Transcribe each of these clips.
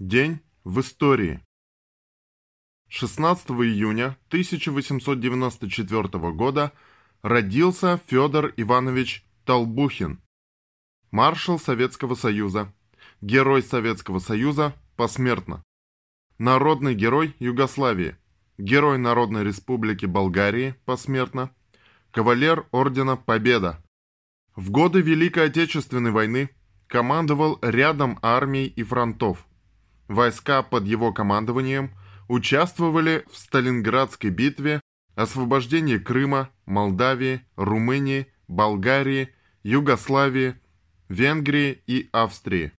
День в истории. 16 июня 1894 года родился Федор Иванович Толбухин, маршал Советского Союза, герой Советского Союза посмертно, народный герой Югославии, герой Народной Республики Болгарии посмертно, кавалер Ордена Победа. В годы Великой Отечественной войны командовал рядом армий и фронтов – Войска под его командованием участвовали в Сталинградской битве, освобождении Крыма, Молдавии, Румынии, Болгарии, Югославии, Венгрии и Австрии.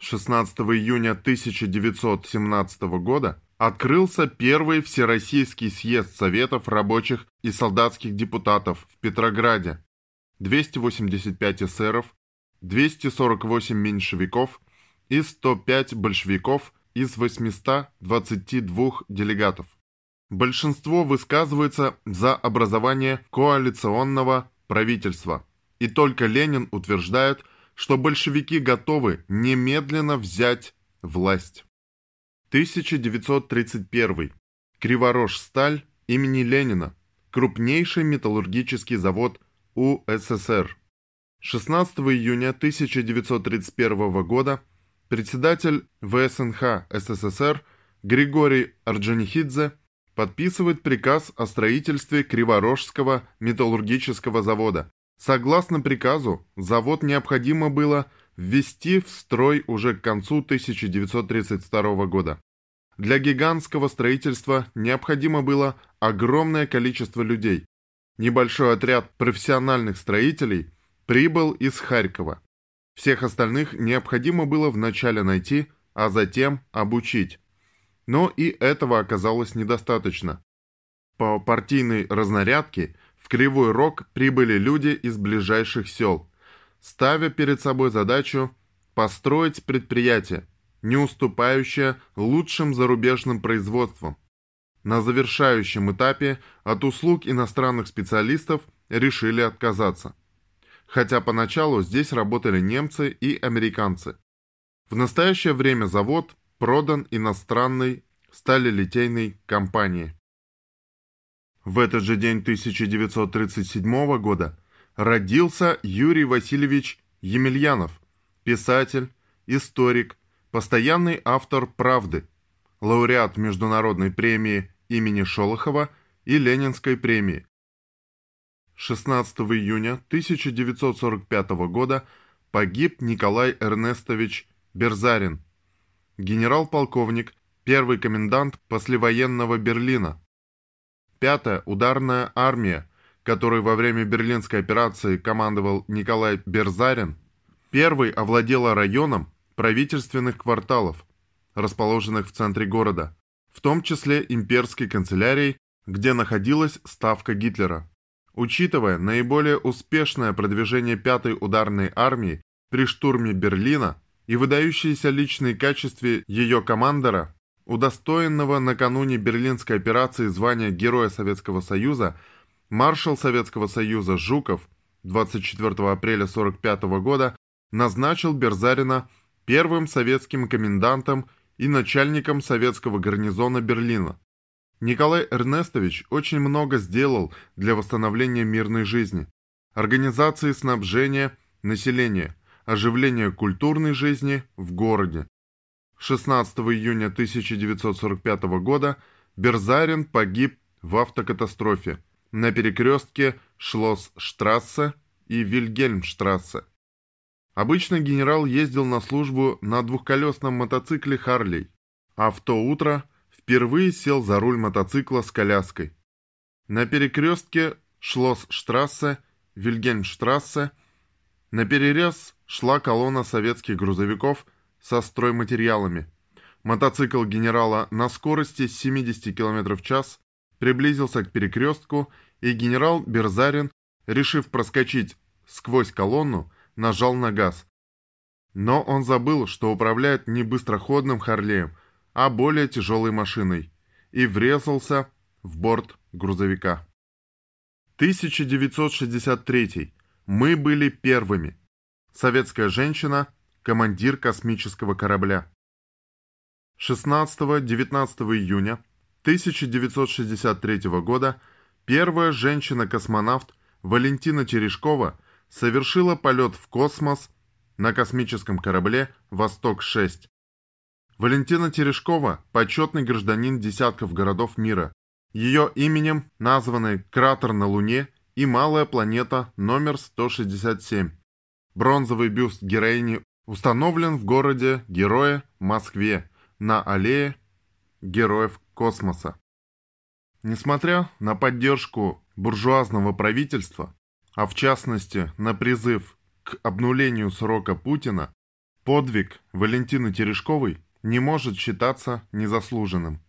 16 июня 1917 года открылся первый Всероссийский съезд Советов рабочих и солдатских депутатов в Петрограде. 285 эсеров, 248 меньшевиков и 105 большевиков из 822 делегатов. Большинство высказывается за образование коалиционного правительства, и только Ленин утверждает, что большевики готовы немедленно взять власть. 1931. Криворож-Сталь имени Ленина. Крупнейший металлургический завод УССР. 16 июня 1931 года председатель ВСНХ СССР Григорий Орджоникидзе подписывает приказ о строительстве Криворожского металлургического завода. Согласно приказу, завод необходимо было ввести в строй уже к концу 1932 года. Для гигантского строительства необходимо было огромное количество людей. Небольшой отряд профессиональных строителей прибыл из Харькова. Всех остальных необходимо было вначале найти, а затем обучить. Но и этого оказалось недостаточно. По партийной разнарядке в Кривой Рог прибыли люди из ближайших сел, ставя перед собой задачу построить предприятие, не уступающее лучшим зарубежным производствам. На завершающем этапе от услуг иностранных специалистов решили отказаться хотя поначалу здесь работали немцы и американцы. В настоящее время завод продан иностранной сталелитейной компании. В этот же день 1937 года родился Юрий Васильевич Емельянов, писатель, историк, постоянный автор «Правды», лауреат Международной премии имени Шолохова и Ленинской премии, 16 июня 1945 года погиб Николай Эрнестович Берзарин, генерал-полковник, первый комендант послевоенного Берлина. Пятая ударная армия, которой во время Берлинской операции командовал Николай Берзарин, первый овладела районом правительственных кварталов, расположенных в центре города, в том числе имперской канцелярией, где находилась ставка Гитлера. Учитывая наиболее успешное продвижение пятой ударной армии при штурме Берлина и выдающиеся личные качества ее командора, удостоенного накануне Берлинской операции звания Героя Советского Союза, маршал Советского Союза Жуков 24 апреля 1945 года назначил Берзарина первым советским комендантом и начальником советского гарнизона Берлина. Николай Эрнестович очень много сделал для восстановления мирной жизни, организации снабжения населения, оживления культурной жизни в городе. 16 июня 1945 года Берзарин погиб в автокатастрофе на перекрестке Шлосс-штрассе и Вильгельмштрассе. Обычно генерал ездил на службу на двухколесном мотоцикле «Харлей», а в то утро – впервые сел за руль мотоцикла с коляской. На перекрестке Шлосс-штрассе, Вильгельмштрассе, на перерез шла колонна советских грузовиков со стройматериалами. Мотоцикл генерала на скорости 70 км в час приблизился к перекрестку, и генерал Берзарин, решив проскочить сквозь колонну, нажал на газ. Но он забыл, что управляет не быстроходным Харлеем, а более тяжелой машиной, и врезался в борт грузовика. 1963. Мы были первыми. Советская женщина, командир космического корабля. 16-19 июня 1963 года первая женщина-космонавт Валентина Терешкова совершила полет в космос на космическом корабле «Восток-6». Валентина Терешкова – почетный гражданин десятков городов мира. Ее именем названы кратер на Луне и малая планета номер 167. Бронзовый бюст героини установлен в городе Героя Москве на аллее Героев Космоса. Несмотря на поддержку буржуазного правительства, а в частности на призыв к обнулению срока Путина, подвиг Валентины Терешковой не может считаться незаслуженным.